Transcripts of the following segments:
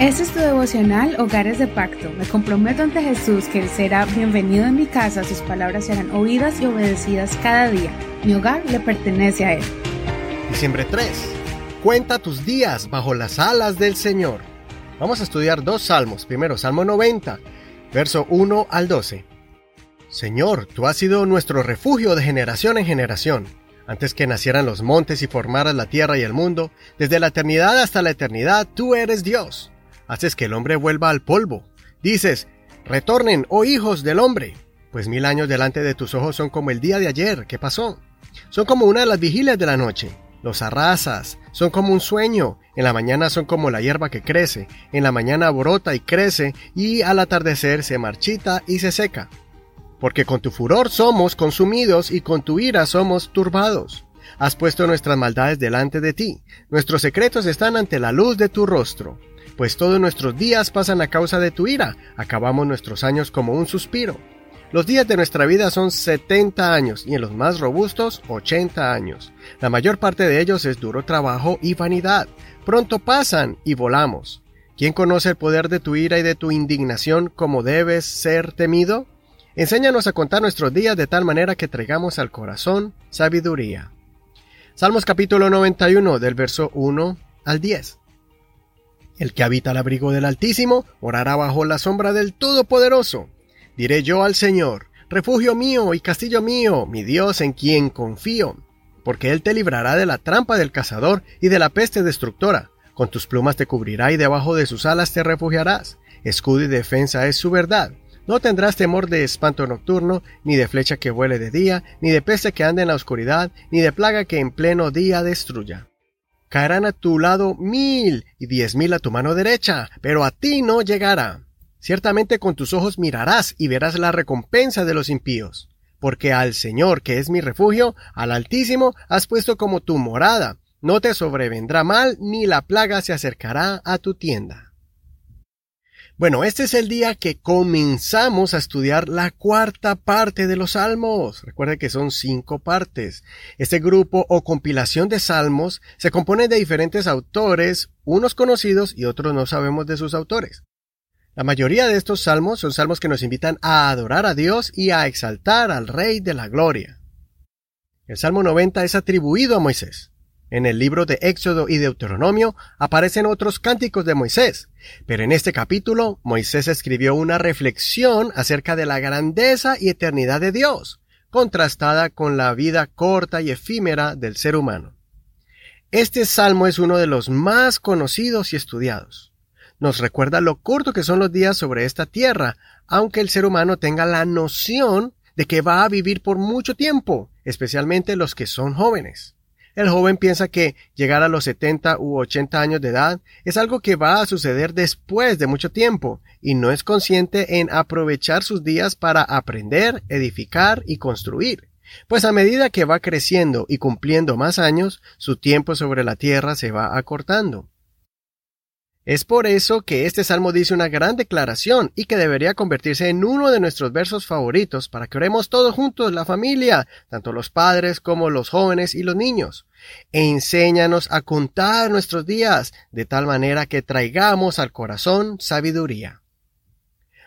Este es tu devocional Hogares de Pacto. Me comprometo ante Jesús que Él será bienvenido en mi casa, sus palabras serán oídas y obedecidas cada día. Mi hogar le pertenece a Él. Diciembre 3. Cuenta tus días bajo las alas del Señor. Vamos a estudiar dos salmos. Primero, Salmo 90, verso 1 al 12. Señor, tú has sido nuestro refugio de generación en generación. Antes que nacieran los montes y formaras la tierra y el mundo, desde la eternidad hasta la eternidad, tú eres Dios. Haces que el hombre vuelva al polvo. Dices, retornen, oh hijos del hombre. Pues mil años delante de tus ojos son como el día de ayer. ¿Qué pasó? Son como una de las vigilias de la noche. Los arrasas, son como un sueño. En la mañana son como la hierba que crece. En la mañana brota y crece y al atardecer se marchita y se seca porque con tu furor somos consumidos y con tu ira somos turbados. Has puesto nuestras maldades delante de ti, nuestros secretos están ante la luz de tu rostro, pues todos nuestros días pasan a causa de tu ira, acabamos nuestros años como un suspiro. Los días de nuestra vida son 70 años y en los más robustos 80 años. La mayor parte de ellos es duro trabajo y vanidad. Pronto pasan y volamos. ¿Quién conoce el poder de tu ira y de tu indignación como debes ser temido? Enséñanos a contar nuestros días de tal manera que traigamos al corazón sabiduría. Salmos capítulo 91 del verso 1 al 10. El que habita al abrigo del Altísimo orará bajo la sombra del Todopoderoso. Diré yo al Señor, refugio mío y castillo mío, mi Dios en quien confío, porque Él te librará de la trampa del cazador y de la peste destructora. Con tus plumas te cubrirá y debajo de sus alas te refugiarás. Escudo y defensa es su verdad. No tendrás temor de espanto nocturno, ni de flecha que vuele de día, ni de peste que ande en la oscuridad, ni de plaga que en pleno día destruya. Caerán a tu lado mil y diez mil a tu mano derecha, pero a ti no llegará. Ciertamente con tus ojos mirarás y verás la recompensa de los impíos. Porque al Señor, que es mi refugio, al Altísimo, has puesto como tu morada. No te sobrevendrá mal, ni la plaga se acercará a tu tienda. Bueno, este es el día que comenzamos a estudiar la cuarta parte de los salmos. Recuerde que son cinco partes. Este grupo o compilación de salmos se compone de diferentes autores, unos conocidos y otros no sabemos de sus autores. La mayoría de estos salmos son salmos que nos invitan a adorar a Dios y a exaltar al Rey de la Gloria. El Salmo 90 es atribuido a Moisés. En el libro de Éxodo y Deuteronomio aparecen otros cánticos de Moisés, pero en este capítulo Moisés escribió una reflexión acerca de la grandeza y eternidad de Dios, contrastada con la vida corta y efímera del ser humano. Este salmo es uno de los más conocidos y estudiados. Nos recuerda lo corto que son los días sobre esta tierra, aunque el ser humano tenga la noción de que va a vivir por mucho tiempo, especialmente los que son jóvenes. El joven piensa que llegar a los 70 u 80 años de edad es algo que va a suceder después de mucho tiempo y no es consciente en aprovechar sus días para aprender, edificar y construir. Pues a medida que va creciendo y cumpliendo más años, su tiempo sobre la tierra se va acortando. Es por eso que este salmo dice una gran declaración y que debería convertirse en uno de nuestros versos favoritos para que oremos todos juntos, la familia, tanto los padres como los jóvenes y los niños. E enséñanos a contar nuestros días de tal manera que traigamos al corazón sabiduría.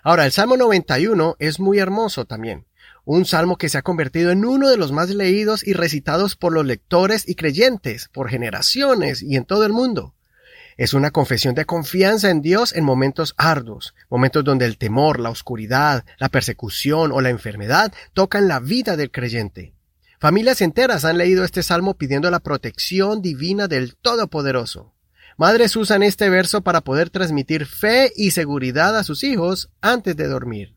Ahora, el Salmo 91 es muy hermoso también. Un salmo que se ha convertido en uno de los más leídos y recitados por los lectores y creyentes por generaciones y en todo el mundo. Es una confesión de confianza en Dios en momentos arduos, momentos donde el temor, la oscuridad, la persecución o la enfermedad tocan la vida del creyente. Familias enteras han leído este salmo pidiendo la protección divina del Todopoderoso. Madres usan este verso para poder transmitir fe y seguridad a sus hijos antes de dormir.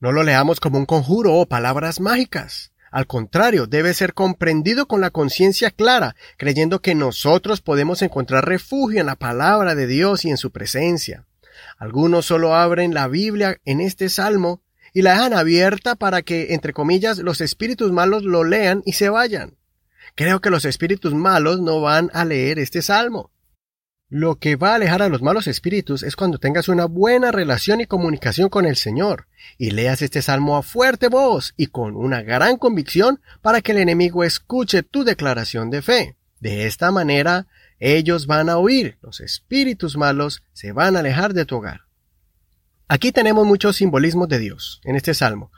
No lo leamos como un conjuro o palabras mágicas. Al contrario, debe ser comprendido con la conciencia clara, creyendo que nosotros podemos encontrar refugio en la palabra de Dios y en su presencia. Algunos solo abren la Biblia en este salmo y la dejan abierta para que, entre comillas, los espíritus malos lo lean y se vayan. Creo que los espíritus malos no van a leer este salmo. Lo que va a alejar a los malos espíritus es cuando tengas una buena relación y comunicación con el Señor, y leas este salmo a fuerte voz y con una gran convicción para que el enemigo escuche tu declaración de fe. De esta manera, Ellos van a huir, los espíritus malos se van a alejar de tu hogar. Aquí tenemos muchos simbolismos de Dios en este salmo.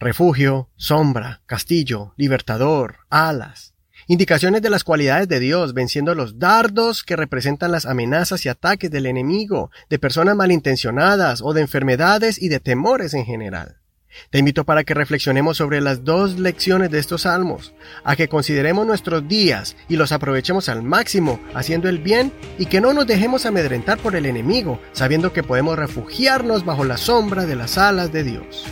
Refugio, sombra, castillo, libertador, alas. Indicaciones de las cualidades de Dios venciendo los dardos que representan las amenazas y ataques del enemigo, de personas malintencionadas o de enfermedades y de temores en general. Te invito para que reflexionemos sobre las dos lecciones de estos salmos, a que consideremos nuestros días y los aprovechemos al máximo haciendo el bien y que no nos dejemos amedrentar por el enemigo, sabiendo que podemos refugiarnos bajo la sombra de las alas de Dios.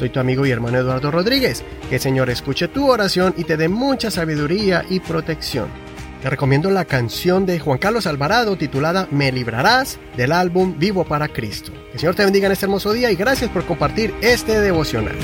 Soy tu amigo y hermano Eduardo Rodríguez. Que el Señor escuche tu oración y te dé mucha sabiduría y protección. Te recomiendo la canción de Juan Carlos Alvarado titulada Me librarás del álbum Vivo para Cristo. Que el Señor te bendiga en este hermoso día y gracias por compartir este devocional.